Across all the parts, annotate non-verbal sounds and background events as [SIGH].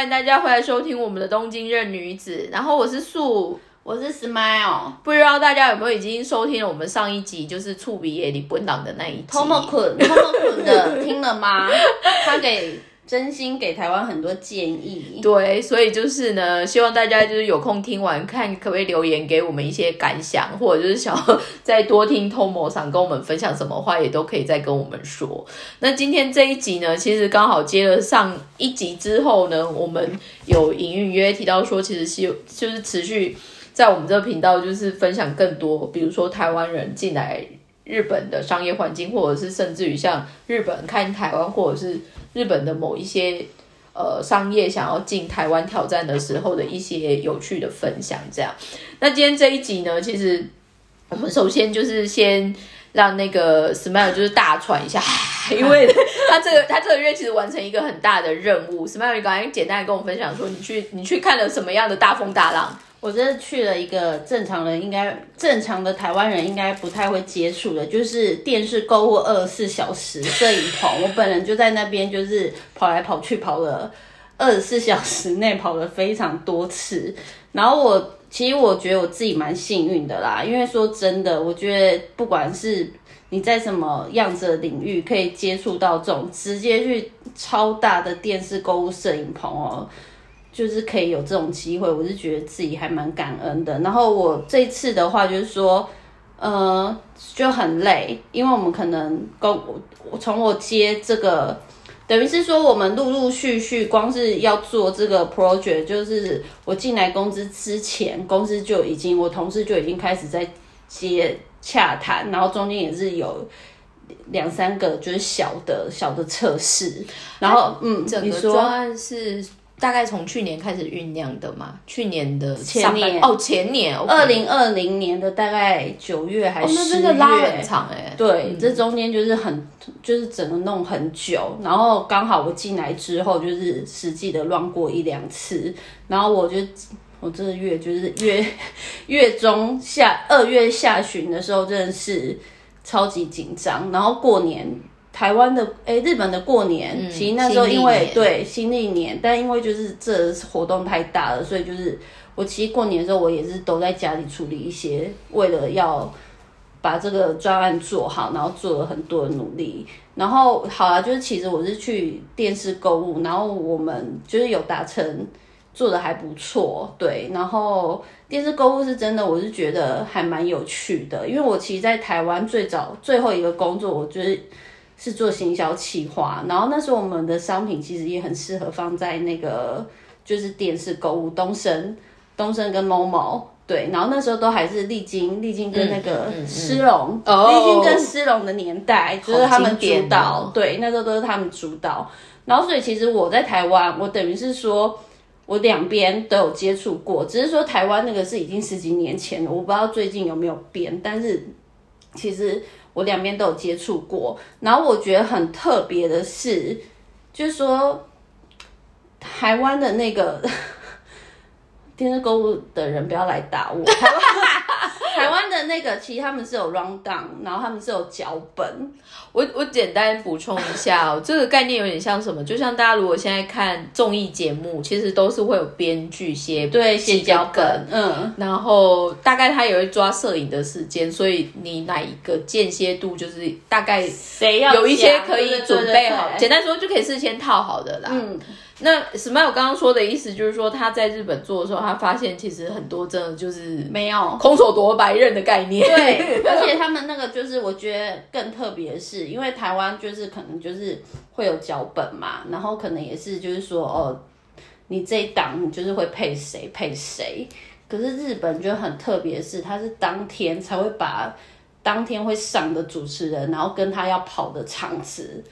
欢迎大家回来收听我们的东京任女子。然后我是素，我是 Smile，不知道大家有没有已经收听了我们上一集，就是触鼻野里本档的那一集。偷摸捆偷摸捆的 [LAUGHS] 听了吗？他给真心给台湾很多建议。对，所以就是呢，希望大家就是有空听完，看可不可以留言给我们一些感想，或者就是想要再多听 Tomo 想跟我们分享什么话，也都可以再跟我们说。那今天这一集呢，其实刚好接了上一集之后呢，我们有隐隐约约提到说，其实是就是持续在我们这个频道就是分享更多，比如说台湾人进来日本的商业环境，或者是甚至于像日本看台湾，或者是日本的某一些。呃，商业想要进台湾挑战的时候的一些有趣的分享，这样。那今天这一集呢，其实我们首先就是先让那个 Smile 就是大喘一下，[LAUGHS] 因为他这个他这个月其实完成一个很大的任务。Smile，你刚才简单的跟我分享说，你去你去看了什么样的大风大浪？我这去了一个正常人应该正常的台湾人应该不太会接触的，就是电视购物二十四小时摄影棚。我本人就在那边，就是跑来跑去，跑了二十四小时内跑了非常多次。然后我其实我觉得我自己蛮幸运的啦，因为说真的，我觉得不管是你在什么样子的领域，可以接触到这种直接去超大的电视购物摄影棚哦。就是可以有这种机会，我是觉得自己还蛮感恩的。然后我这次的话，就是说，呃，就很累，因为我们可能公从我接这个，等于是说我们陆陆续续，光是要做这个 project，就是我进来公司之前，公司就已经我同事就已经开始在接洽谈，然后中间也是有两三个就是小的小的测试，然后嗯，整个专案是。大概从去年开始酝酿的嘛，去年的前年哦，前年二零二零年的大概九月还是十月，拉很长哎。对，这中间就是很就是整个弄很久，然后刚好我进来之后就是实际的乱过一两次，然后我就我这个月就是月 [LAUGHS] 月中下二月下旬的时候真的是超级紧张，然后过年。台湾的哎，日本的过年，其实那时候因为对新历年，但因为就是这活动太大了，所以就是我其实过年的时候，我也是都在家里处理一些，为了要把这个专案做好，然后做了很多的努力。然后好了，就是其实我是去电视购物，然后我们就是有达成做的还不错，对。然后电视购物是真的，我是觉得还蛮有趣的，因为我其实，在台湾最早最后一个工作，我觉得。是做行销企划，然后那时候我们的商品其实也很适合放在那个就是电视购物，东升、东升跟某某，对，然后那时候都还是历经历经跟那个狮龙，历经跟狮龙的年代，就是他们主导，对，那时候都是他们主导，然后所以其实我在台湾，我等于是说我两边都有接触过，只是说台湾那个是已经十几年前了，我不知道最近有没有变，但是其实。我两边都有接触过，然后我觉得很特别的是，就是说台湾的那个 [LAUGHS] 电视购物的人不要来打我。台湾那个，其实他们是有 round down，然后他们是有脚本。我我简单补充一下哦，[LAUGHS] 这个概念有点像什么？就像大家如果现在看综艺节目，其实都是会有编剧写对写脚本，嗯，然后大概他也会抓摄影的时间，所以你哪一个间歇度就是大概谁要有一些可以准备好，简单说就可以事先套好的啦。嗯。那 Smile 刚刚说的意思就是说，他在日本做的时候，他发现其实很多真的就是没有空手夺白刃的概念。对，[LAUGHS] 而且他们那个就是我觉得更特别的是，因为台湾就是可能就是会有脚本嘛，然后可能也是就是说哦，你这一档你就是会配谁配谁。可是日本就很特别，是他是当天才会把当天会上的主持人，然后跟他要跑的场次。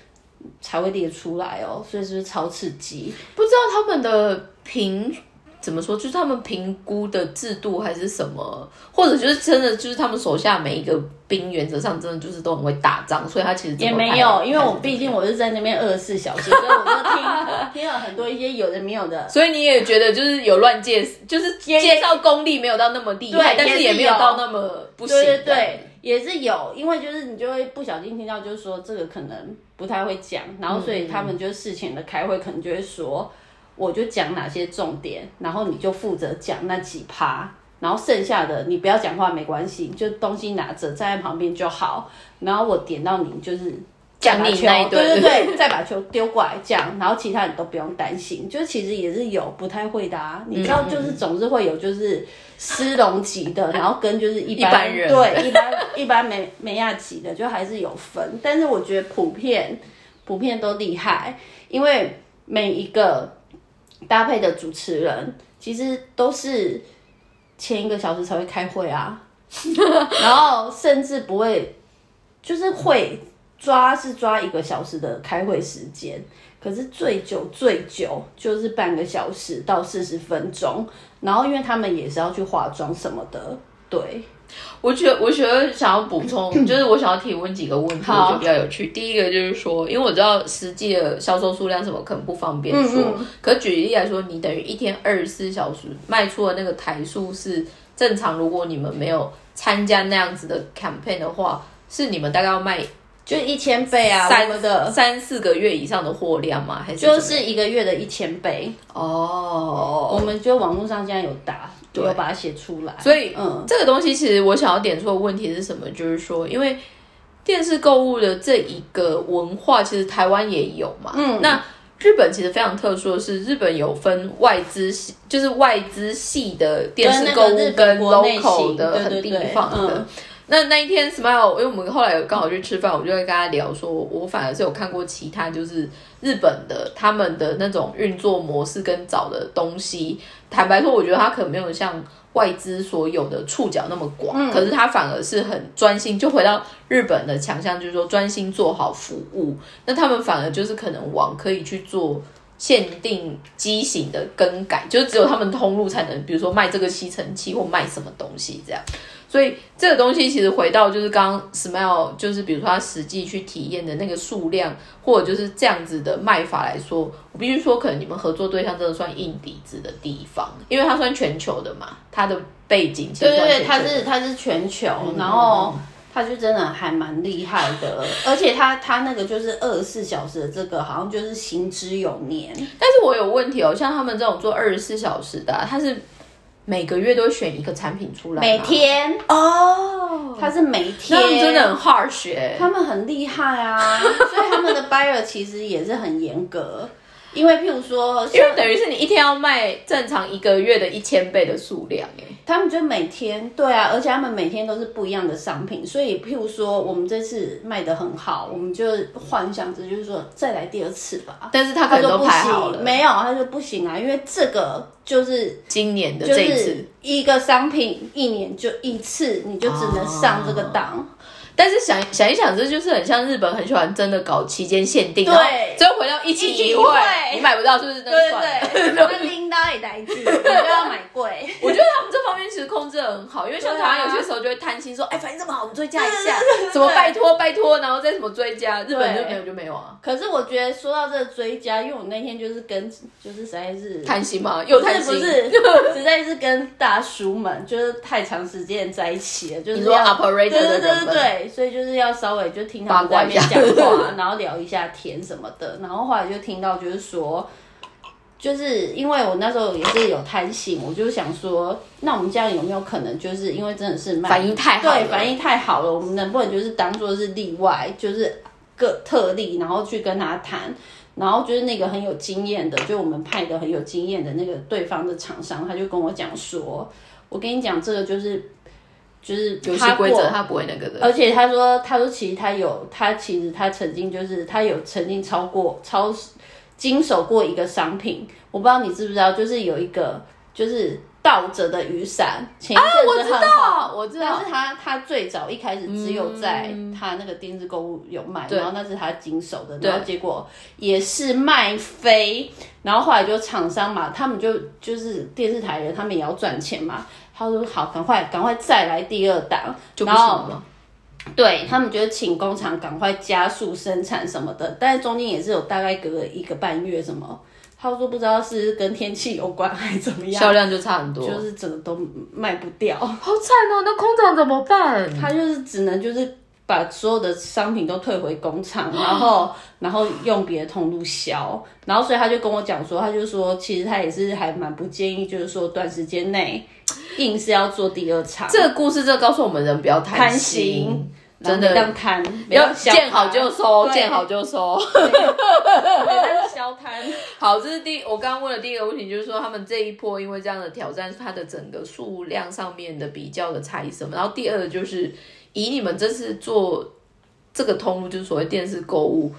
才会列出来哦，所以是不是超刺激？不知道他们的评怎么说，就是他们评估的制度还是什么，或者就是真的就是他们手下每一个兵原则上真的就是都很会打仗，所以他其实也没有，因为我毕竟我是在那边二十四小时，所以我就听听了很多一些有的没有的，[LAUGHS] 所以你也觉得就是有乱介，就是介绍功力没有到那么厉害，但是也没有到那么不行。对对对。也是有，因为就是你就会不小心听到，就是说这个可能不太会讲，然后所以他们就事前的开会可能就会说，我就讲哪些重点，然后你就负责讲那几趴，然后剩下的你不要讲话没关系，就东西拿着站在旁边就好。然后我点到你就是讲你球对对对，[LAUGHS] 再把球丢过来这样，然后其他人都不用担心。就其实也是有不太会的啊，你知道，就是总是会有就是斯隆级的，[LAUGHS] 然后跟就是一般一般人对一般一般美美亚级的，就还是有分。但是我觉得普遍普遍都厉害，因为每一个搭配的主持人其实都是前一个小时才会开会啊，[LAUGHS] 然后甚至不会，就是会抓是抓一个小时的开会时间，可是最久最久就是半个小时到四十分钟，然后因为他们也是要去化妆什么的，对，我觉得，我觉得想要补充，就是我想要提问几个问题，我好觉得比较有趣。第一个就是说，因为我知道实际的销售数量什么可能不方便说，嗯。可举例来说，你等于一天二十四小时卖出的那个台数是正常，如果你们没有参加那样子的 campaign 的话，是你们大概要卖就一千倍啊，我三们的三四个月以上的货量吗？还是就是一个月的一千倍，哦，我们就网络上现在有打，对有把它写出来，所以嗯，这个东西其实我想要点出的问题是什么？就是说，因为电视购物的这一个文化，其实台湾也有嘛。嗯那日本其实非常特殊的是，日本有分外资系，就是外资系的电视购物跟 local 型的很地方的。嗯那那一天，Smile，因为我们后来有刚好去吃饭，我就会跟他聊说，我反而是有看过其他就是日本的他们的那种运作模式跟找的东西。坦白说，我觉得他可能没有像外资所有的触角那么广，可是他反而是很专心。就回到日本的强项，就是说专心做好服务。那他们反而就是可能往可以去做。限定机型的更改，就是只有他们通路才能，比如说卖这个吸尘器或卖什么东西这样。所以这个东西其实回到就是刚刚 Smile，就是比如说他实际去体验的那个数量，或者就是这样子的卖法来说，我必须说，可能你们合作对象真的算硬底子的地方，因为它算全球的嘛，它的背景其实对对对，它是它是全球，然后它就真的还蛮厉害的，而且它它那个就是二十四小时的这个，好像就是行之有年。但是我有问题哦，像他们这种做二十四小时的、啊，它是每个月都会选一个产品出来，每天。哦，他是每天，他们真的很 harsh 哎、他们很厉害啊，所以他们的 buyer 其实也是很严格，因为譬如说，因为等于是你一天要卖正常一个月的一千倍的数量哎、他们就每天对啊，而且他们每天都是不一样的商品，所以譬如说我们这次卖的很好，我们就幻想着就是说再来第二次吧。但是他可能都他说不排好了行，，没有，他说不行啊，因为这个就是今年的这一次。是一个商品一年就一次，你就只能上这个档。但是想想一想，这就是很像日本很喜欢真的搞期间限定，对。最后回到一期一会你买不到是不是？对对对，那拎到也来劲，你就要买贵。我觉得他们这方面其实控制的很好，因为像台湾有些时候就会贪心说，哎，反正这么好，我们追加一下，什 [LAUGHS] 么拜托拜托，然后再什么追加，日本就没有就没有啊，可是我觉得说到这个追加，因为我那天就是跟就是实在是贪心嘛，又贪心，不是，[LAUGHS] 实在是跟大叔们就是太长时间在一起了，就是你说要 operator 对对对对对，所以就是要稍微就听他们在那边卦一下讲话，然后聊一下天什么的，然后后来就听到就是说。就是因为我那时候也是有贪心，我就想说，那我们这样有没有可能，就是因为真的是反应太好了对，反应太好了，我们能不能就是当做是例外，就是个特例，然后去跟他谈，然后就是那个很有经验的，就我们派的很有经验的那个对方的厂商，他就跟我讲说，我跟你讲，这个就是就是游戏他过规则他不会那个的，而且他说，他说其实他有，他其实他曾经就是他有曾经超过超经手过一个商品，我不知道你知不知道，就是有一个就是倒着的雨伞，前一啊，我知阵子很红。道，我知道。但是，他他最早一开始只有在嗯他那个电视购物有卖，对。然后那是他经手的，然后结果也是卖飞，然后后来就厂商嘛，他们就就是电视台人，他们也要赚钱嘛，他说好，赶快赶快再来第二档，就不行了？对他们觉得请工厂赶快加速生产什么的，但是中间也是有大概隔了一个半月什么，他说不知道是跟天气有关还是怎么样，销量就差很多，就是整个都卖不掉，好惨哦，那工厂怎么办？他就是只能就是把所有的商品都退回工厂，然后 [GASPS] 然后用别的通路销，然后所以他就跟我讲说，他就说其实他也是还蛮不建议，就是说短时间内硬是要做第二场，这个故事这告诉我们人不要贪贪心心，真的当贪，要小见好就收，对见好就收。对消贪。[LAUGHS] 好，这是第我刚刚问的第一个问题，就是说他们这一波因为这样的挑战，它的整个数量上面的比较的差异什么？然后第二个就是以你们这次做这个通路，就是所谓电视购物，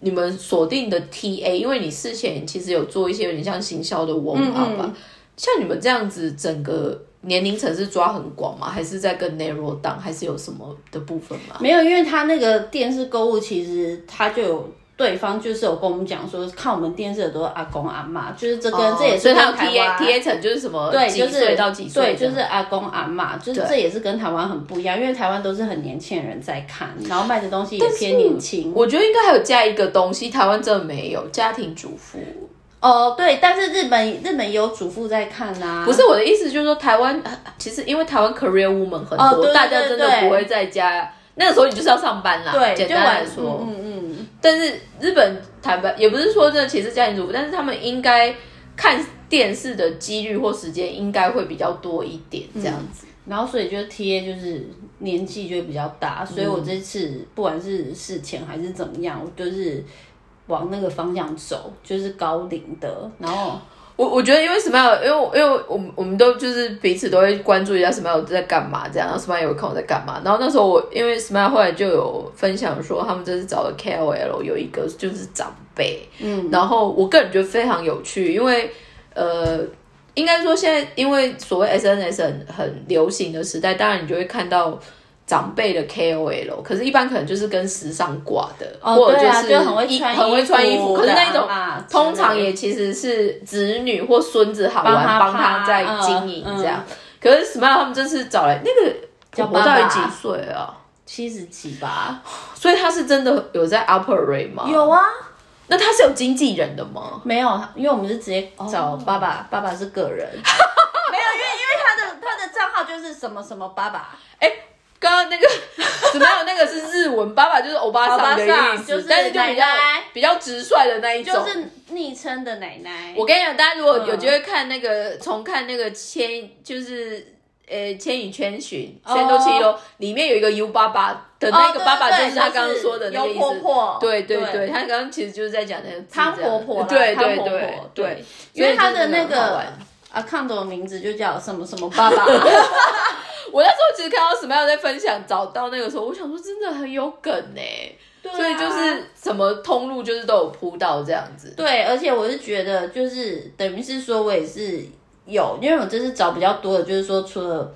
你们锁定的 TA，因为你事前其实有做一些有点像行销的文案吧，像你们这样子整个。年龄层是抓很广吗？还是在更 narrow down？还是有什么的部分吗？没有，因为他那个电视购物，其实他就有对方就是有跟我们讲说，看我们电视的都是阿公阿妈，就是这跟、这也是哦所以它有跟台 T A 湾 T A 层就是什么对，几就是岁到几岁对，就是阿公阿妈，就是这也是跟台湾很不一样，因为台湾都是很年轻的人在看，然后卖的东西也偏年轻。我觉得应该还有加一个东西，台湾真的没有家庭主妇。哦，对，但是日本日本也有主妇在看呐、不是我的意思，就是说台湾呃其实因为台湾 career woman 很多，哦对对大家真的不会在家。那个时候你就是要上班啦，对，简单来说。嗯嗯嗯，但是日本坦白也不是说这歧视家庭主妇，但是他们应该看电视的几率或时间应该会比较多一点，这样子。然后所以就 A 就是年纪就会比较大，所以我这次不管是事前还是怎么样，我就是往那个方向走，就是高龄的，然后我我觉得，因为 Smile，因为因为我们我们都就是彼此都会关注一下 Smile 在干嘛，这样，然后 Smile 有看我在干嘛。然后那时候我因为 Smile 后来就有分享说，他们这次找的 KOL 有一个就是长辈，嗯，然后我个人觉得非常有趣，因为呃，应该说现在因为所谓 SNS 很很流行的时代，当然你就会看到。长辈的 KOL，可是一般可能就是跟时尚挂的，哦或者对啊是就很会穿衣很会穿衣服，可是那种通常也其实是子女或孙子好玩，帮他在嗯经营嗯这样。可是 Smile 他们这次找来那个叫爸爸几岁啊？七十几吧。所以他是真的有在 operate 吗？。有啊，那他是有经纪人的吗？没有，因为我们是直接找哦爸爸，爸爸是个人。[LAUGHS] 没有，因为因为他的他的账号就是什么什么爸爸，刚刚那个 [LAUGHS] Smile 那个是日文，爸爸就是 [LAUGHS] 欧巴桑的意思，就是但是就比较比较直率的那一种。就是昵称的奶奶。我跟你讲，大家如果嗯。有机会看那个重看那个千，就是呃《千与千寻》哦《千多七楼》里面有一个 U 爸爸的那个爸爸，就是他刚刚说的那个意思。对对对对，他刚刚其实就是在讲那个字汤婆婆啦对对对对。因为他的那个 account 的名字就叫什么什么爸爸。[LAUGHS] 我那时候其实看到 Smile 在分享找到那个时候，我想说真的很有梗呢、对啊所以就是什么通路就是都有铺到这样子。对，而且我是觉得，就是等于是说我也是有，因为我这次找比较多的，就是说除了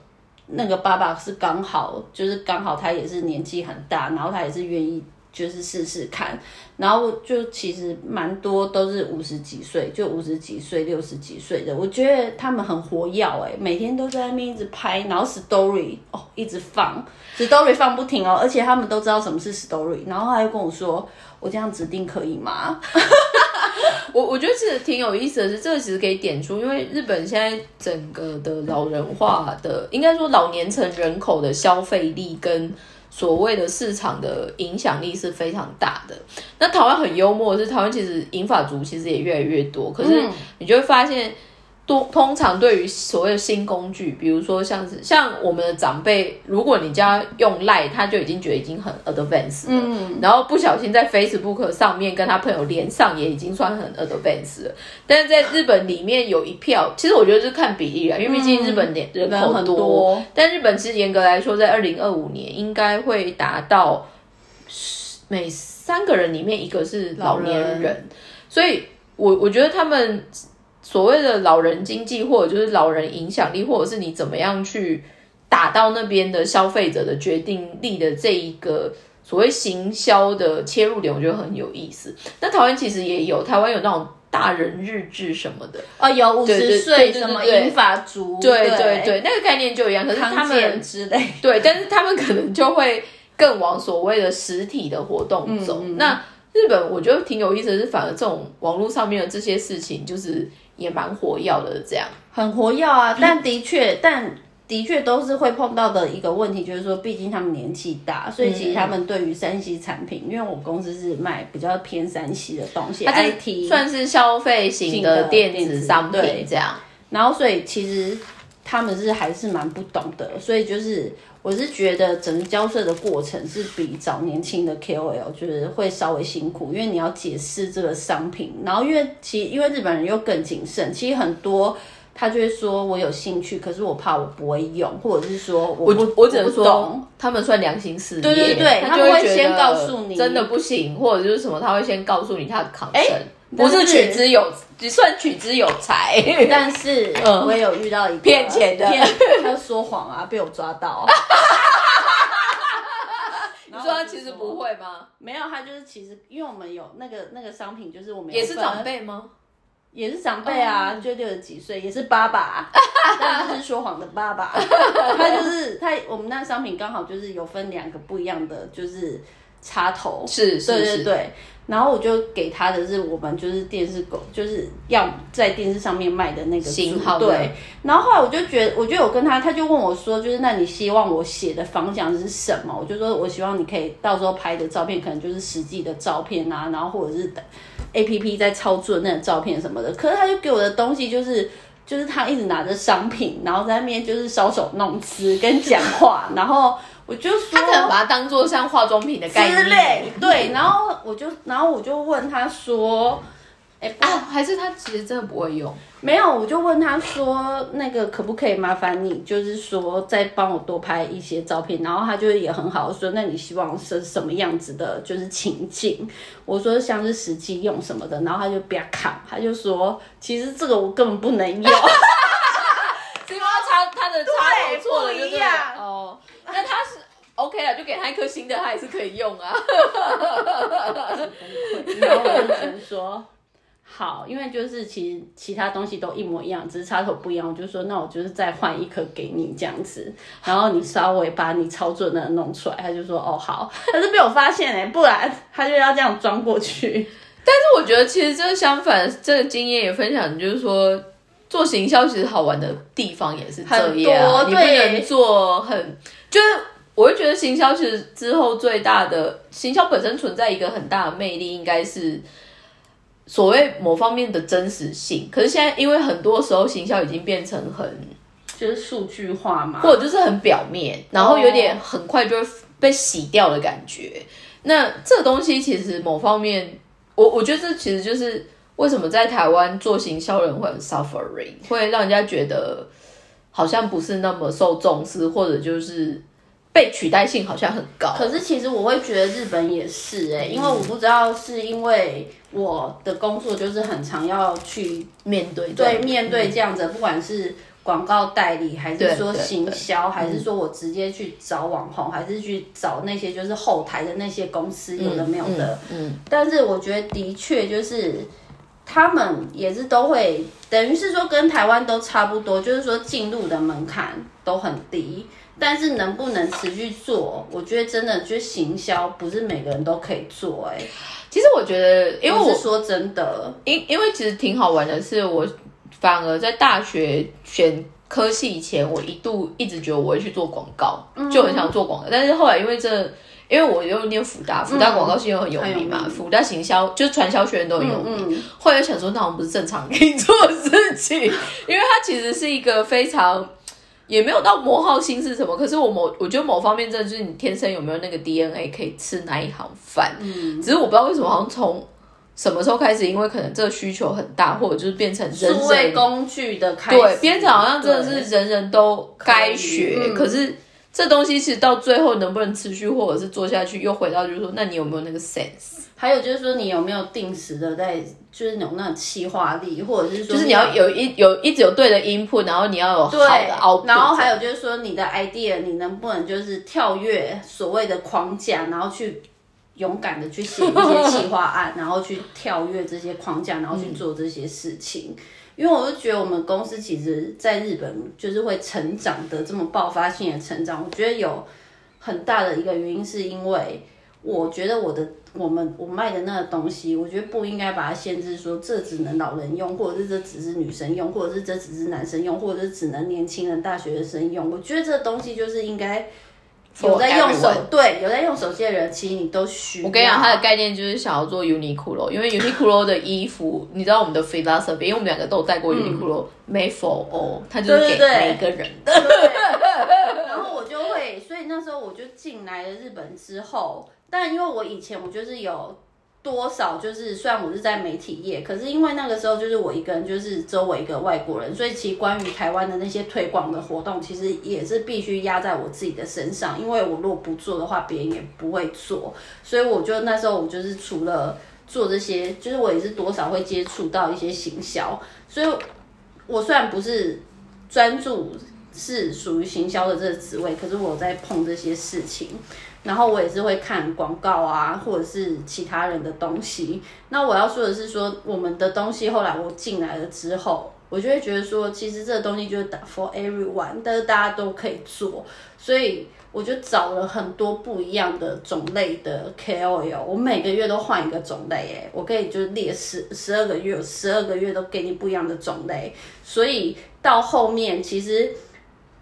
那个爸爸是刚好，就是刚好他也是年纪很大，然后他也是愿意就是试试看，然后就其实蛮多都是五十几岁，就五十几岁、六十几岁的，我觉得他们很活跃哎，每天都在那边一直拍，然后 story 哦一直放，story 放不停哦，而且他们都知道什么是 story，然后他又跟我说，我这样指定可以吗？[LAUGHS] 我我觉得其实挺有意思的是，这个其实可以点出，因为日本现在整个的老人化的，应该说老年层人口的消费力跟所谓的市场的影响力是非常大的。那台湾很幽默的是，台湾其实银发族其实也越来越多，可是你就会发现。多通常对于所谓的新工具，比如说像是像我们的长辈，如果你家用赖，他就已经觉得已经很 advanced 了，嗯。然后不小心在 Facebook 上面跟他朋友连上，也已经算很 advanced 了。但是在日本里面有一票，其实我觉得是看比例啊，因为毕竟日本人人口人很多。但日本其实严格来说，在二零二五年应该会达到每三个人里面一个是老年人，人。所以我我觉得他们所谓的老人经济，或者就是老人影响力，或者是你怎么样去打到那边的消费者的决定力的这一个。所谓行销的切入点，我觉得很有意思。那台湾其实也有，台湾有那种大人日志什么的，哦，有五十岁什么对银发族，对对对，那个概念就一样。可是他康们健之类，对，但是他们可能就会更往所谓的实体的活动走。那日本我觉得挺有意思的是，反而这种网络上面的这些事情，就是也蛮火药的这样。很活跃啊。但的确，但的确都是会碰到的一个问题，就是说，毕竟他们年纪大，所以其实他们对于山西产品，因为我公司是卖比较偏山西的东西，IT 算是消费型的电子商品这样。然后，所以其实他们是还是蛮不懂的，所以就是我是觉得整个交涉的过程是比找年轻的 KOL 就是会稍微辛苦，因为你要解释这个商品，然后因为其因为日本人又更谨慎，其实很多。他就会说：“我有兴趣，可是我怕我不会用，或者是说我我我只能说，他们算良心事业。对对对，他就会先告诉你真的不行，或者就是什么，他会先告诉你他的抗生，不是取之有，只算取之有才。但是 [LAUGHS] 我也有遇到一个骗钱的，他说谎啊，被我抓到。[LAUGHS] 你说他其实不会吗？没有，他就是其实，因为我们有那个那个商品，就是我们也是长辈吗？”也是长辈啊，就六十几岁，也是爸爸，[LAUGHS] 但是说谎的爸爸。他就是他，我们那商品刚好就是有分两个不一样的，就是插头，是，对对对。然后我就给他的是我们就是电视狗，就是要在电视上面卖的那个型号。对。然后后来我就觉得，我就有跟他，他就问我说，就是那你希望我写的方向是什么？我就说我希望你可以到时候拍的照片，可能就是实际的照片啊，然后或者是。A P P 在操作那个照片什么的，可是他就给我的东西就是，就是他一直拿着商品，然后在那边就是搔首弄姿跟讲话，然后我就说，他可能把它当做像化妆品的概念，对，然后我就，然后我就问他说。哎，哦，还是他其实真的不会用。没有，我就问他说，那个可不可以麻烦你，就是说再帮我多拍一些照片。然后他就也很好说，那你希望是什么样子的，就是情境。我说像是实际用什么的，然后他就不要看，他就说，其实这个我根本不能用。是因为他他的插头错了，不一样哦。那他是 OK 了，就给他一颗新的，他也是可以用啊。[LAUGHS] 然后我就只能说。好，因为就是其实其他东西都一模一样，只是插头不一样。我就说，那我就是再换一颗给你这样子，然后你稍微把你操作的弄出来。他就说，哦好，但是被我发现哎，不然他就要这样装过去。但是我觉得其实这个相反，这个经验也分享，就是说做行销其实好玩的地方也是这样，你不能做很就是，我会觉得行销其实之后最大的行销本身存在一个很大的魅力，应该是。所谓某方面的真实性，可是现在因为很多时候行销已经变成很就是数据化嘛，或者就是很表面，然后有点很快就会被洗掉的感觉。那这东西其实某方面，我我觉得这其实就是为什么在台湾做行销人会很 suffering，会让人家觉得好像不是那么受重视，或者就是被取代性好像很高。可是其实我会觉得日本也是哎，因为我不知道是因为。我的工作就是很常要去面对，对面对这样子，不管是广告代理，还是说行销，还是说我直接去找网红，还是去找那些就是后台的那些公司，有的没有的。嗯，但是我觉得的确就是他们也是都会，等于是说跟台湾都差不多，就是说进入的门槛都很低。但是能不能持续做，我觉得真的就是行销，不是每个人都可以做。哎，其实我觉得，因为我说真的，因因为其实挺好玩的，是我反而在大学选科系以前，我一度一直觉得我会去做广告，就很想做广告。但是后来因为这，因为我又念福大，福大广告系又很有名嘛，福大行销就是传销学院都很有名。后来想说，那我们不是正常可以做的事情，[LAUGHS] 因为它其实是一个非常。也没有到磨耗心是什么，可是我某我觉得某方面真的就是你天生有没有那个 DNA 可以吃那一行饭，嗯，只是我不知道为什么好像从什么时候开始，因为可能这个需求很大，或者就是变成数位工具的开对，变成好像真的是人人都该学，可是这东西其实到最后能不能持续或者是做下去，又回到就是说，那你有没有那个 sense？还有就是说，你有没有定时的在，就是有那种气化力，或者是说，就是你要有一有一直有对的 input，然后你要有好的 output。然后还有就是说，你的 idea，你能不能就是跳跃所谓的框架，然后去勇敢的去写一些企划案，然后去跳跃这些框架，然后去做这些事情。因为我就觉得我们公司其实在日本就是会成长的这么爆发性的成长，我觉得有很大的一个原因是因为。我觉得我的我们我卖的那个东西，我觉得不应该把它限制说这只能老人用，或者是这只是女生用，或者是这只是男生用，或者是只能年轻人、大学生用。我觉得这东西就是应该。有在用手对有在用手机的人，其实你都需要。我跟你讲，它的概念就是想要做 Uniqlo，因为 Uniqlo 的衣服，你知道我们的 philosophy，因为我们两个都有带过 Uniqlo，made for all，它就是给每个人的。然后我就会，所以那时候我就进来了日本之后，但因为我以前我就是有。多少就是虽然我是在媒体业，可是因为那个时候就是我一个人，就是周围一个外国人，所以其实关于台湾的那些推广的活动，其实也是必须压在我自己的身上，因为我如果不做的话，别人也不会做。所以我就那时候我就是除了做这些，就是我也是多少会接触到一些行销，所以我虽然不是专注是属于行销的这个职位，可是我在碰这些事情。然后我也是会看广告啊，或者是其他人的东西。那我要说的是，说我们的东西后来我进来了之后，我就会觉得说，其实这个东西就是 for everyone，但是大家都可以做。所以我就找了很多不一样的种类的 KOL，我每个月都换一个种类，诶，我可以就是列十十二个月，十二个月都给你不一样的种类。所以到后面其实。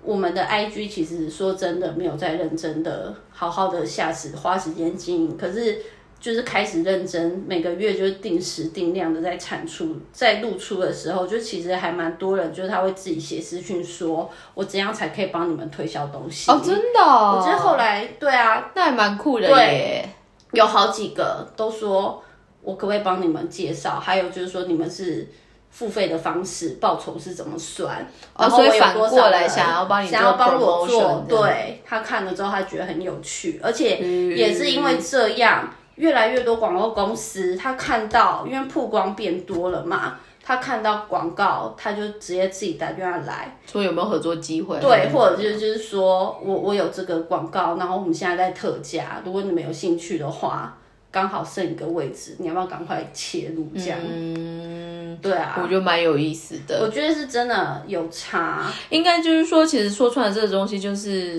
我们的 IG 其实说真的没有在认真的好好的下时花时间经营，可是就是开始认真，每个月就是定时定量的在产出，在露出的时候，就其实还蛮多人，就是他会自己写私讯说，我怎样才可以帮你们推销东西？哦，真的？我觉得后来对啊，那还蛮酷的耶，有好几个都说我可不可以帮你们介绍，还有就是说你们是。付费的方式报酬是怎么算？哦，所以反过来想要帮你想要帮我做，对他看了之后他觉得很有趣，而且也是因为这样，越来越多广告公司他看到，因为曝光变多了嘛，他看到广告他就直接自己打电话来，说有没有合作机会？对，或者就就是说我我有这个广告，然后我们现在在特价，如果你们有兴趣的话。刚好剩一个位置，你要不要赶快切入？这样，嗯，对啊，我觉得蛮有意思的。我觉得是真的有差，应该就是说，其实说出来这个东西，就是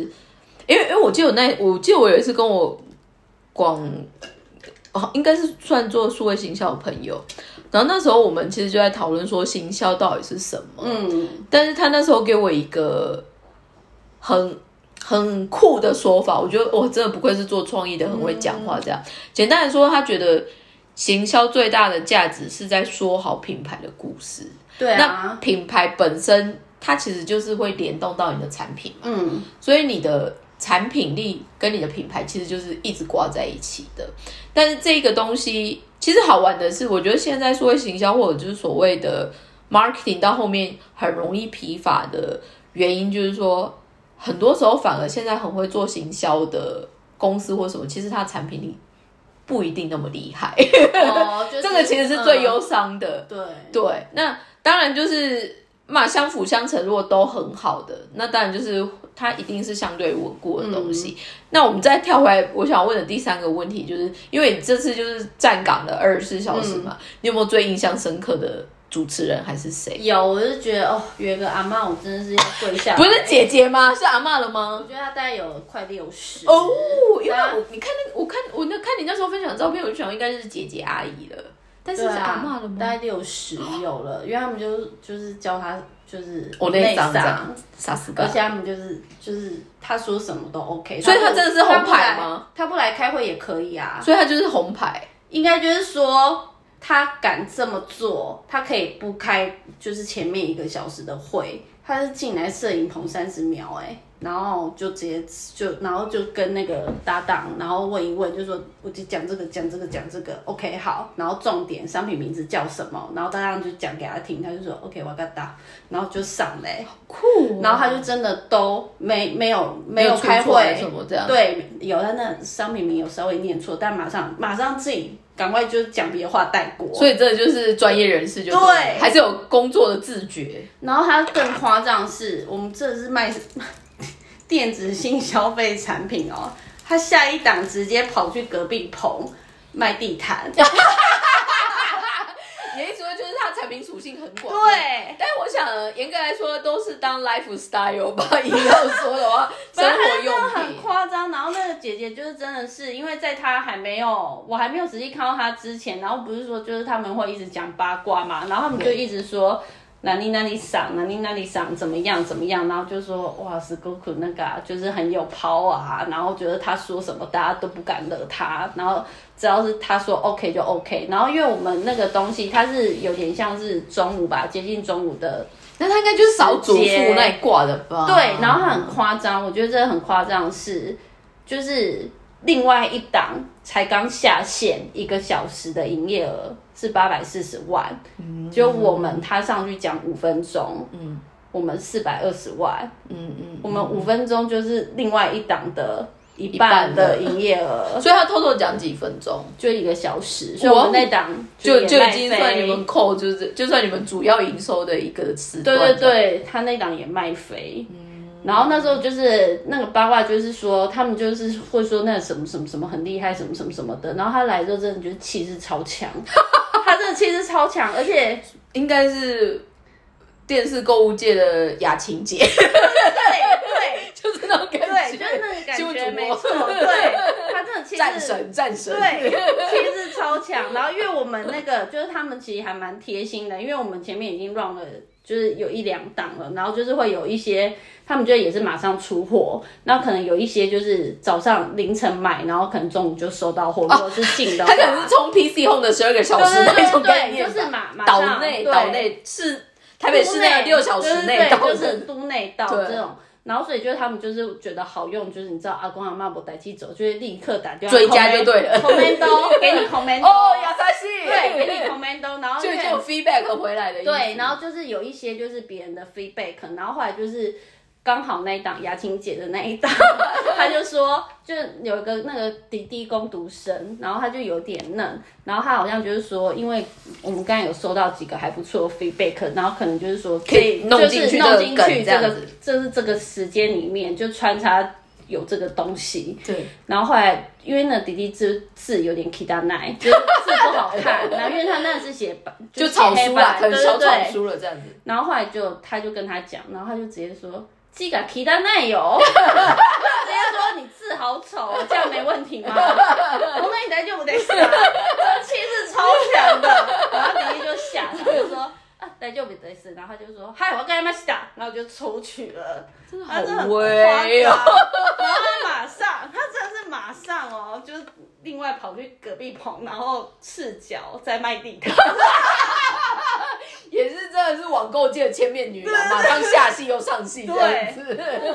因为因为我记得我那，我记得我有一次跟我广哦，应该是算做数位行销的朋友，然后那时候我们其实就在讨论说行销到底是什么，嗯，但是他那时候给我一个很。很酷的说法，我觉得我真的不愧是做创意的，很会讲话。这样简单来说，他觉得行销最大的价值是在说好品牌的故事。对啊，那品牌本身它其实就是会联动到你的产品嘛。嗯，所以你的产品力跟你的品牌其实就是一直挂在一起的。但是这个东西其实好玩的是，我觉得现在说行销或者就是所谓的 marketing 到后面很容易疲乏的原因，就是说。很多时候，反而现在很会做行销的公司或什么，其实它产品力不一定那么厉害。哦，这个其实是最忧伤的。对对，那当然就是嘛，相辅相成，如果都很好的，那当然就是它一定是相对稳固的东西。那我们再跳回来，我想问的第三个问题，就是因为你这次就是站岗的二十四小时嘛，你有没有最印象深刻的？主持人还是谁？有，我就觉得哦，有一个阿妈，我真的是要跪下。不是姐姐吗？是阿妈了吗？我觉得她大概有快六十哦，因为我你看那我看我那看你那时候分享照片，我就想应该是姐姐阿姨了。但是是阿妈了吗？大概六十有了，因为他们就就是教他就是我那张张傻死而且他们就是就是他说什么都 OK，所以他真的是红牌吗？他不来开会也可以啊，所以他就是红牌，应该就是说。他敢这么做，他可以不开，就是前面一个小时的会，他是进来摄影棚三十秒，哎。然后就直接就，然后就跟那个搭档，然后问一问，就说我就讲这个讲这个讲这个，OK 好，然后重点商品名字叫什么，然后搭档就讲给他听，他就说 OK 我跟他，然后就上嘞，酷，然后他就真的都没没有没有开会。什么这样，对，有他那商品名有稍微念错，但马上马上自己赶快就讲别的话带过，所以这就是专业人士就对，还是有工作的自觉，然后他更夸张是，我们这是卖。电子性消费产品哦，他下一档直接跑去隔壁棚卖地毯。[LAUGHS] 你意思说就是它产品属性很广。对，但我想严格来说都是当 lifestyle 吧。硬要说的话，生活用很品。夸张。然后那个姐姐就是真的是，因为在她还没有，我还没有仔细看到她之前，然后不是说就是他们会一直讲八卦嘛，然后他们就一直说。哪里哪里赏，哪里哪里赏，怎么样怎么样，然后就说哇，是 Goku 那个、啊、就是很有 power 啊，然后觉得他说什么大家都不敢惹他，然后只要是他说 OK 就 OK，然后因为我们那个东西它是有点像是中午吧，接近中午的，那他应该就是少主妇那一挂的吧？对，然后他很夸张，我觉得这很夸张是，就是另外一档才刚下线一个小时的营业额是八百四十万，就我们他上去讲五分钟，嗯，我们四百二十万，嗯嗯，我们五分钟就是另外一档的一半半的的营业额，[LAUGHS] 所以他偷偷讲几分钟，就一个小时，所以我们那档就就已经算你们扣，就是就算你们主要营收的一个时对段。对对，他那档也卖飞。然后那时候就是那个八卦，就是说他们就是会说那什么什么什么很厉害，什么什么什么的。然后他来之后真的就是气势超强，[LAUGHS] 他真的气势超强，而且 [LAUGHS] 应该是电视购物界的雅琴姐，[LAUGHS] 对对就是那种感对，觉，就是那个感觉没错，对他真的气势战神战神，对，气势超强。然后因为我们那个就是他们其实还蛮贴心的，因为我们前面已经 run 了。就是有一两档了，然后就是会有一些，他们就也是马上出货，那可能有一些就是早上凌晨买，然后可能中午就收到货，如果是进的话，他可能是从 PC Home 的十二个小时那种概，念，就是马马岛内岛内是台北市内六小时内就是的，都内到这种。然后所以就是他们就是觉得好用，就是你知道阿公阿妈不带去走，就会立刻打电话追加就对了。commando [LAUGHS] 给你 commando 哦，亚萨西，对，给你 commando，然后就就 feedback 回来的意思，对，然后就是有一些就是别人的 feedback，然后后来就是刚好那一档雅琴姐的那一档，[LAUGHS] 他就说就有一个那个弟弟攻读生，然后他就有点嫩，然后他好像就是说，因为我们刚才有收到几个还不错的 feedback，然后可能就是说可以弄进去就是弄进这个梗去这个这是这个时间里面就穿插。有这个东西，对，然后后来因为那弟弟字字有点 k i d a 奶，就是字不好看，[LAUGHS] 然后因为他那是写白，就是草黑书啦，白可能小草对对对书了这样子。然后后来就他就跟他讲，然后他就直接说。这个提单奈有，直接说你字好丑，这样没问题吗？我那你来就不得死气势超强的。然后弟弟就吓他，就说啊，来就不得死。然后他就说嗨，我干嘛去啊？然后就出去了，真的好威哦张。然后他马上，他真的是马上哦，就是另外跑去隔壁棚，然后赤脚在卖地摊。真的是网购界的千面女郎，马上下戏又上戏这样子。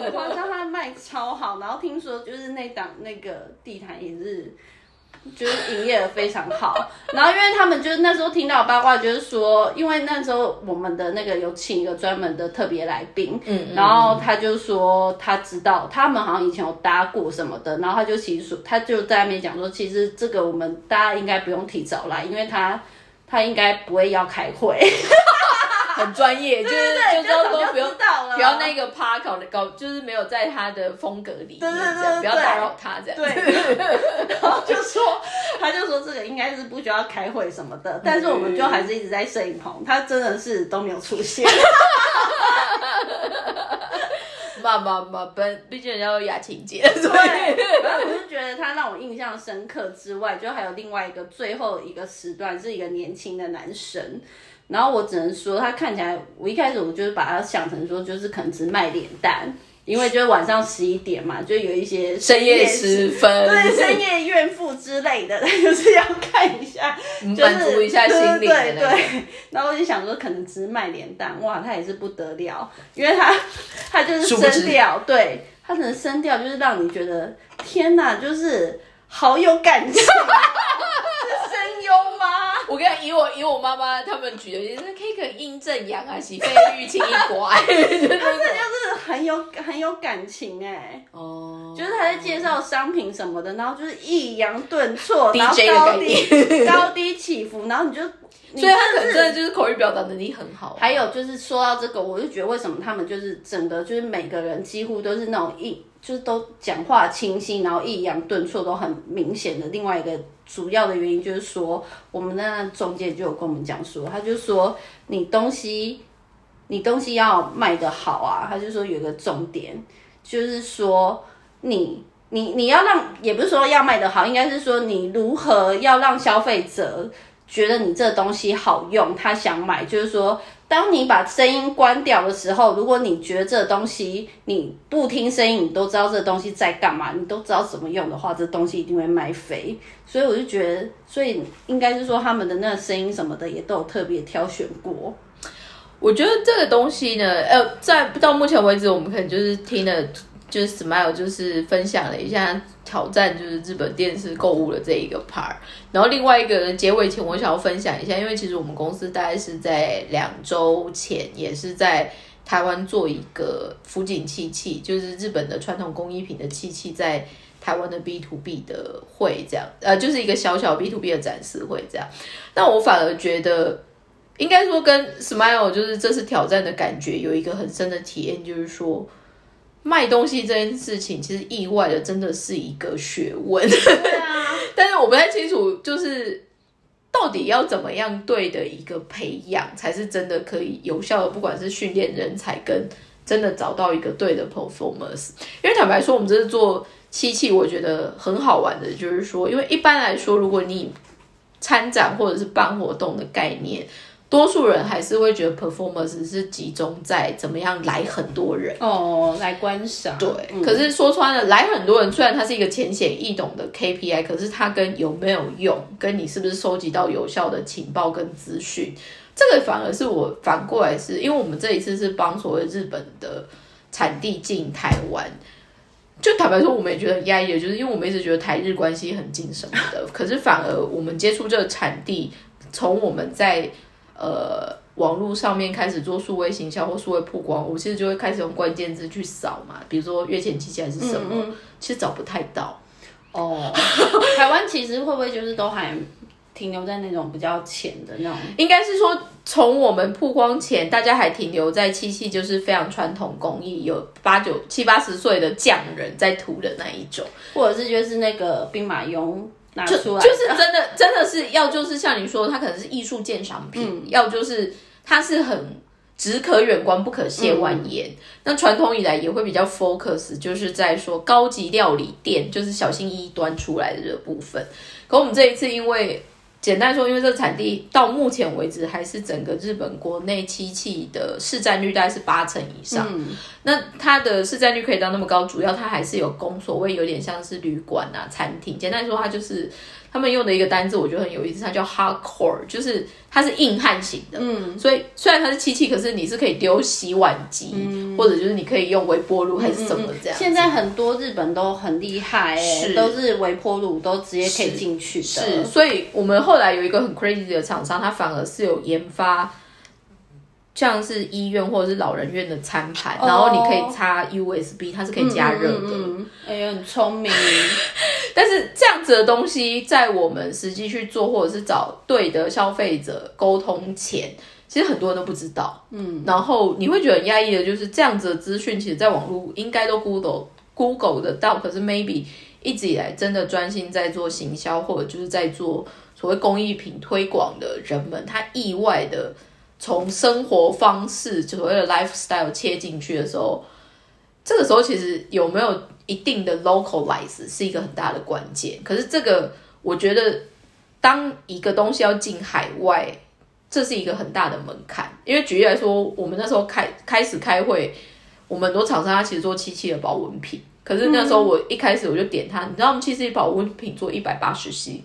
很夸张，他卖超好，然后听说就是那档那个地毯也是。就是营业额非常好，[LAUGHS] 然后因为他们就是那时候听到八卦，就是说，因为那时候我们的那个有请一个专门的特别来宾，嗯嗯然后他就说他知道他们好像以前有搭过什么的，然后他就其实说他就在那边讲说，其实这个我们大家应该不用提早来，因为他他应该不会要开会，[LAUGHS] 很专业，就是对就是说不用到了不要那个趴搞的搞，就是没有在他的风格里面这样，不要打扰他这样。对，[LAUGHS] 然后就说，他就说这个应该是不需要开会什么的，但是我们就还是一直在摄影棚，他真的是都没有出现。嘛嘛嘛，本毕竟人家有雅琴姐，所以对，然后我就觉得他让我印象深刻之外，就还有另外一个最后一个时段是一个年轻的男生。然后我只能说，他看起来，我一开始我就是把他想成说，就是可能只卖脸蛋，因为就是晚上十一点嘛，就有一些深夜时分，对深夜怨妇之类的，[LAUGHS] 就是要看一下，就是满足一下心灵的那种。对对对。然后我就想说，可能只是卖脸蛋，哇，他也是不得了，因为他他就是声调，对他可能声调就是让你觉得天哪，就是好有感情，是声优吗？我跟你讲，以我以我妈妈他们举的例子，可以跟阴正阳啊、喜非 [LAUGHS] 玉清一拐，[LAUGHS] 就是那种就是很有很有感情哎、哦，就是他在介绍商品什么的，然后就是抑扬顿挫，然后高低念高低起伏，然后你就所以他可能真的就是口语表达能力很好。还有就是说到这个，我就觉得为什么他们就是整个就是每个人几乎都是那种一就是都讲话清晰，然后抑扬顿挫都很明显的。另外一个主要的原因就是说，我们那中介就有跟我们讲说，他就说你东西你东西要卖得好啊，他就说有个重点就是说你。你你要让，也不是说要卖得好，应该是说你如何要让消费者觉得你这东西好用，他想买。就是说，当你把声音关掉的时候，如果你觉得这东西你不听声音，你都知道这东西在干嘛，你都知道怎么用的话，这东西一定会卖飞。所以我就觉得，所以应该是说他们的那个声音什么的也都有特别挑选过。我觉得这个东西呢，呃，在到目前为止，我们可能就是听了。就是 Smile 就是分享了一下挑战，就是日本电视购物的这一个 part。然后另外一个结尾前，我想要分享一下，因为其实我们公司大概是在两周前，也是在台湾做一个福景器器，就是日本的传统工艺品的器器，在台湾的 B to B 的会这样，呃，就是一个小小 B to B 的展示会这样。那我反而觉得，应该说跟 Smile 就是这次挑战的感觉有一个很深的体验，就是说。卖东西这件事情，其实意外的真的是一个学问。对啊，[LAUGHS] 但是我不太清楚，就是到底要怎么样对的一个培养，才是真的可以有效的，不管是训练人才跟真的找到一个对的 performance。因为坦白说，我们这是做漆器，我觉得很好玩的，就是说，因为一般来说，如果你参展或者是办活动的概念。多数人还是会觉得 performance 是集中在怎么样来很多人。哦，来观赏。对，可是说穿了，来很多人虽然它是一个浅显易懂的 KPI，可是它跟有没有用，跟你是不是收集到有效的情报跟资讯，这个反而是我反过来是因为我们这一次是帮所谓日本的产地进台湾，就坦白说，我们也觉得很压抑的，就是因为我们一直觉得台日关系很近什么的，可是反而我们接触这个产地，从我们在呃，网络上面开始做数位行销或数位曝光，我其实就会开始用关键字去扫嘛，比如说月前机器还是什么，其实找不太到。哦，[LAUGHS] 台湾其实会不会就是都还停留在那种比较浅的那种？应该是说，从我们曝光前，大家还停留在七夕就是非常传统工艺，有八九七八十岁的匠人在涂的那一种，或者是就是那个兵马俑。就就是真的，真的是要就是像你说，它可能是艺术鉴赏品，要就是它是很只可远观不可亵玩焉。那传统以来也会比较 focus，就是在说高级料理店，就是小心翼翼端出来的这个部分。可我们这一次因为。简单说，因为这个产地到目前为止还是整个日本国内漆器的市占率大概是八成以上。那它的市占率可以到那么高，主要它还是有供所谓有点像是旅馆啊、餐厅。简单说，它就是。他们用的一个单字，我觉得很有意思，它叫 hardcore，就是它是硬汉型的。嗯，所以虽然它是漆器，可是你是可以丢洗碗机，或者就是你可以用微波炉还是什么这样。现在很多日本都很厉害，哎，都是微波炉都直接可以进去的。是，所以我们后来有一个很 crazy 的厂商，它反而是有研发。像是医院或者是老人院的餐盘，然后你可以插 USB，它是可以加热的。哎呀，很聪明。[LAUGHS] 但是这样子的东西，在我们实际去做或者是找对的消费者沟通前，其实很多人都不知道。嗯，然后你会觉得很压抑的，就是这样子的资讯，其实在网络应该都 Google Google 得到，可是 maybe 一直以来真的专心在做行销或者就是在做所谓工艺品推广的人们，他意外的。从生活方式所谓的 lifestyle 切进去的时候，这个时候其实有没有一定的 localize 是一个很大的关键。可是这个我觉得，当一个东西要进海外，这是一个很大的门槛。因为举例来说，我们那时候开开始开会，我们很多厂商他其实做七七的保温瓶，可是那时候我一开始我就点他，你知道我们七七保温瓶做一百八十 c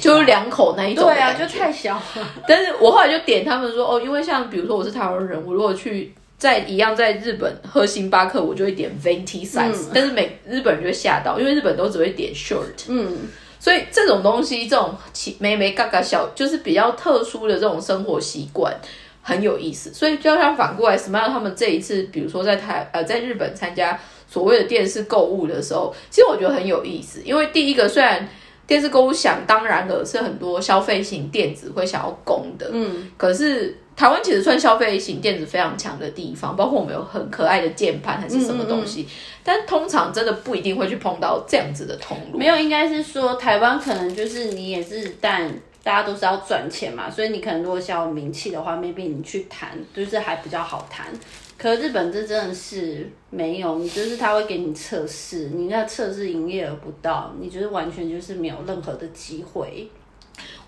就是两口那一种，对啊，就太小了。但是我后来就点他们说，哦，因为像比如说我是台湾人，我如果去在一样在日本喝星巴克，我就会点 venti size，但是每日本人就会吓到，因为日本都只会点 short。嗯，所以这种东西，这种奇美美嘎嘎小，就是比较特殊的这种生活习惯很有意思。所以就像反过来，smile 他们这一次，比如说在台呃在日本参加所谓的电视购物的时候，其实我觉得很有意思，因为第一个虽然。电视购物想当然了是很多消费型电子会想要攻的，嗯，可是台湾其实算消费型电子非常强的地方，包括我们有很可爱的键盘还是什么东西，但通常真的不一定会去碰到这样子的通路。没有，应该是说台湾可能就是你也是，但大家都是要赚钱嘛，所以你可能如果想要名气的话，maybe 你去谈就是还比较好谈。可日本这真的是没有，你就是他会给你测试，你那测试营业额不到，你就是完全就是没有任何的机会。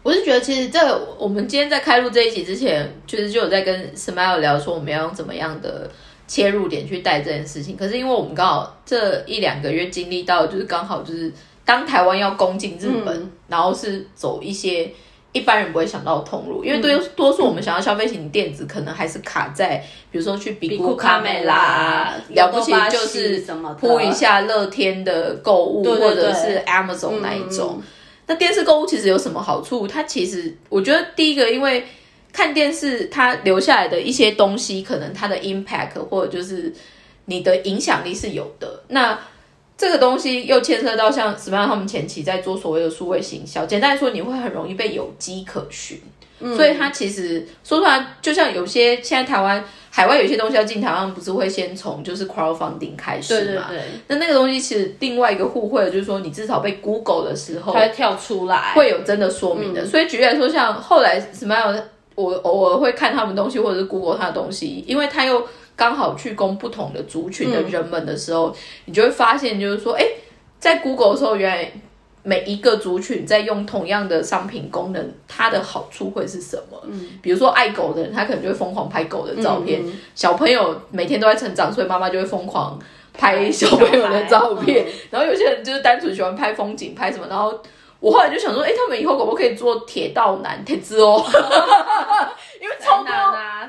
我是觉得，其实这个我们今天在开录这一集之前，就是就有在跟 Smile 聊说，我们要用怎么样的切入点去带这件事情。可是因为我们刚好这一两个月经历到，就是刚好就是当台湾要攻进日本，然后是走一些一般人不会想到通路，因为多多数我们想要消费型电子，可能还是卡在比如说去比库卡美拉，了不起就是铺一下乐天的购物，或者是 Amazon 那一种。那电视购物其实有什么好处？它其实我觉得第一个，因为看电视它留下来的一些东西，可能它的 impact 或者就是你的影响力是有的。那这个东西又牵涉到像什么样？他们前期在做所谓的数位行销，简单来说，你会很容易被有机可循。所以它其实说出来，就像有些现在台湾。海外有些东西要进台湾，不是会先从就是 crowdfunding 开始嘛？对对对。那那个东西其实另外一个互惠的，就是说你至少被 Google 的时候，它会跳出来，会有真的说明的。所以举例来说，像后来 Smile，我偶尔会看他们东西，或者是 Google 他的东西，因为他又刚好去攻不同的族群的人们的时候，你就会发现，就是说，哎，在 Google 的时候，原来。每一个族群在用同样的商品功能，它的好处会是什么？嗯，比如说爱狗的人，他可能就会疯狂拍狗的照片；小朋友每天都在成长，所以妈妈就会疯狂拍小朋友的照片。然后有些人就是单纯喜欢拍风景，拍什么？然后我后来就想说，哎，他们以后可不可以做铁道男铁子哦？[LAUGHS] 因为超多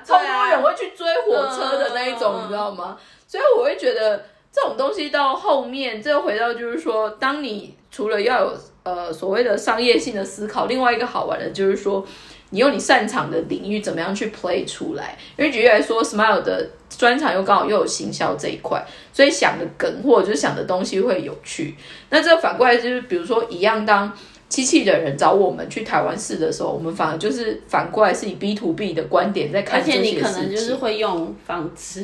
超多人会去追火车的那一种，你知道吗？所以我会觉得这种东西到后面，这回到就是说，当你。除了要有呃所谓的商业性的思考，另外一个好玩的就是说，你用你擅长的领域怎么样去 play 出来。因为举例来说，Smile 的专长又刚好又有行销这一块，所以想的梗或者就是想的东西会有趣。那这反过来就是，比如说一样当。机器的人找我们去台湾试的时候，我们反而就是反过来是以 B to B 的观点在看这些事情。而且你可能就是会用纺织，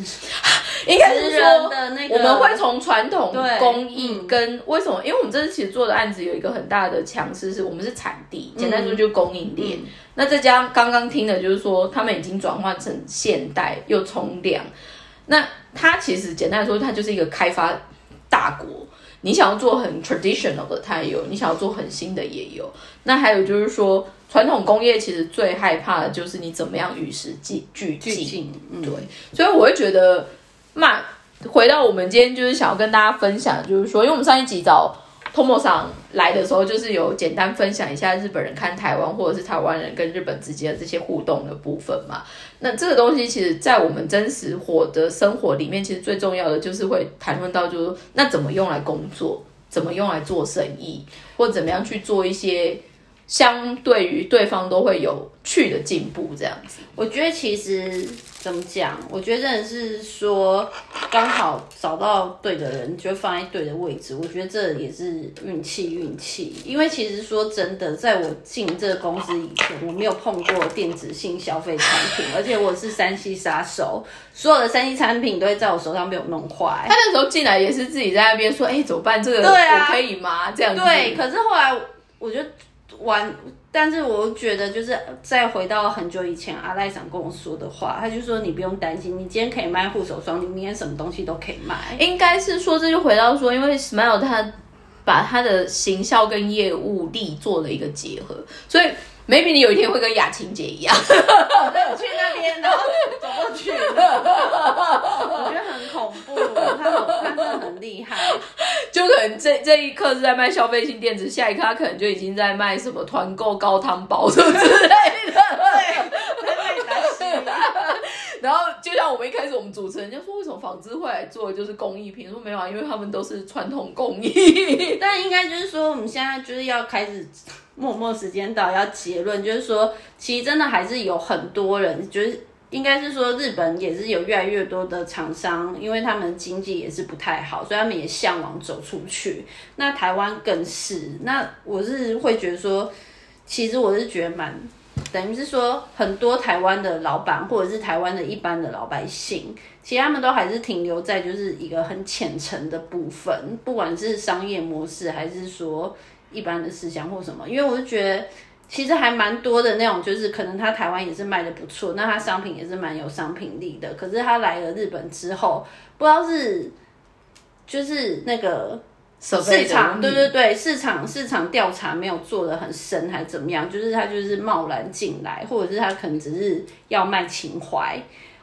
应该是说的那个，我们会从传统工艺跟为什么？因为我们这次其实做的案子有一个很大的强势，是我们是产地，简单说就供应链。那再加上刚刚听的就是说，他们已经转换成现代又从量。那它其实简单来说，它就是一个开发大国。你想要做很 traditional 的，它也有；你想要做很新的，也有。那还有就是说，传统工业其实最害怕的就是你怎么样与时俱俱进。对，所以我会觉得，那回到我们今天就是想要跟大家分享，就是说，因为我们上一集找。托莫桑来的时候，就是有简单分享一下日本人看台湾，或者是台湾人跟日本之间的这些互动的部分嘛。那这个东西，其实，在我们真实活的生活里面，其实最重要的就是会谈论到，就是那怎么用来工作，怎么用来做生意，或怎么样去做一些。相对于对方都会有趣的进步，这样子。我觉得其实怎么讲？我觉得真的是说刚好找到对的人，就放在对的位置。我觉得这也是运气，运气。因为其实说真的，在我进这个公司以前，我没有碰过电子性消费产品，而且我是山西杀手，所有的山西产品都会在我手上被我弄坏。他那时候进来也是自己在那边说：“哎，怎么办？这个我可以吗？”这样子。对，可是后来我就。完，但是我觉得就是再回到很久以前，阿赖想跟我说的话，他就说你不用担心，你今天可以卖护手霜，你明天什么东西都可以卖。应该是说这就回到说，因为 Smile 他把他的行销跟业务力做了一个结合，所以。Maybe 你有一天会跟雅琴姐一样，去那边然后走过去，我觉得很恐怖，他真的很厉害，[LAUGHS] 就可能这这一刻是在卖消费性电子，下一刻他可能就已经在卖什么团购高汤包什么之类的，对，然后就像我们一开始我们主持人就说，为什么纺织会来做就是工艺品？说没有啊，因为他们都是传统工艺，[LAUGHS] 但应该就是说我们现在就是要开始。默默时间到，要结论就是说，其实真的还是有很多人，就是应该是说日本也是有越来越多的厂商，因为他们经济也是不太好，所以他们也向往走出去。那台湾更是，那我是会觉得说，其实我是觉得蛮，等于是说很多台湾的老板或者是台湾的一般的老百姓，其实他们都还是停留在就是一个很浅层的部分，不管是商业模式还是说一般的思想或什么，因为我就觉得。其实还蛮多的那种，就是可能他台湾也是卖的不错，那他商品也是蛮有商品力的。可是他来了日本之后，不知道是就是那个市场，对对对，市场市场调查没有做的很深，还怎么样？就是他就是贸然进来，或者是他可能只是要卖情怀。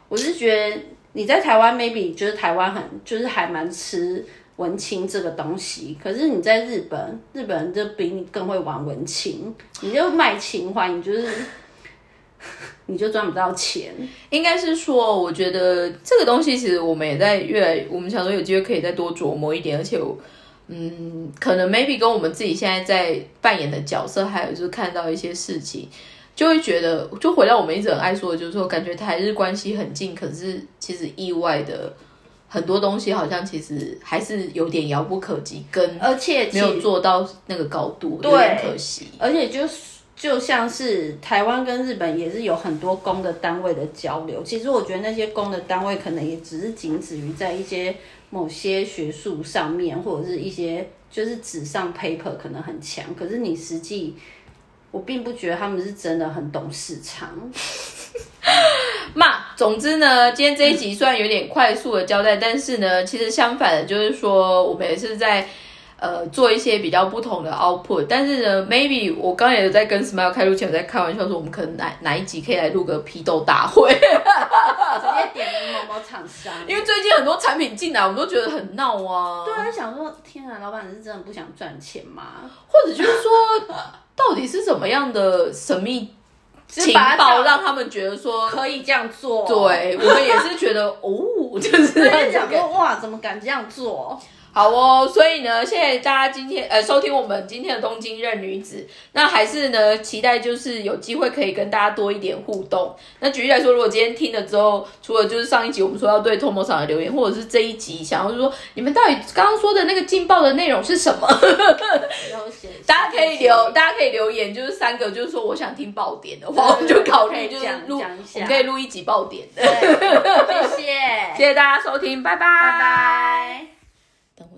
我是觉得你在台湾，maybe 就是台湾很就是还蛮吃。文青这个东西，可是你在日本，日本人就比你更会玩文青，你就卖情怀，你就是 [LAUGHS] 你就赚不到钱。应该是说，我觉得这个东西其实我们也在越来，我们想说有机会可以再多琢磨一点，而且，嗯，可能 maybe 跟我们自己现在在扮演的角色，还有就是看到一些事情，就会觉得，就回到我们一直很爱说的，就是说，感觉台日关系很近，可是其实意外的。很多东西好像其实还是有点遥不可及，跟而且没有做到那个高度，有点可惜。而且就就像是台湾跟日本也是有很多公的单位的交流，其实我觉得那些公的单位可能也只是仅止于在一些某些学术上面，或者是一些就是纸上 paper 可能很强，可是你实际我并不觉得他们是真的很懂市场。[LAUGHS] 嘛，总之呢，今天这一集虽然有点快速的交代，但是呢，其实相反的，就是说我们也是在呃做一些比较不同的 output。但是呢，maybe 我刚刚也在跟 Smile 开录前，我在开玩笑说，我们可能哪哪一集可以来录个批斗大会，直接点名某某厂商。因为最近很多产品进来，我们都觉得很闹啊。对啊，想说，天啊，老板是真的不想赚钱吗？或者就是说，到底是怎么样的神秘？情报让他们觉得说可以这样做，对我们也是觉得哦，就是讲说哇，怎么敢这样做？好哦，所以呢，谢谢大家今天呃收听我们今天的东京任女子。那还是呢，期待就是有机会可以跟大家多一点互动。那举例来说，如果今天听了之后，除了就是上一集我们说要对 Tomo 厂的留言，或者是这一集想要就说你们到底刚刚说的那个劲爆的内容是什么？[LAUGHS] 大家可以留，大家可以留言，就是三个，就是说我想听爆点的话，我们就考虑就是录，我们可以录一集爆点的。谢谢，[LAUGHS] 谢谢大家收听，拜拜，拜拜。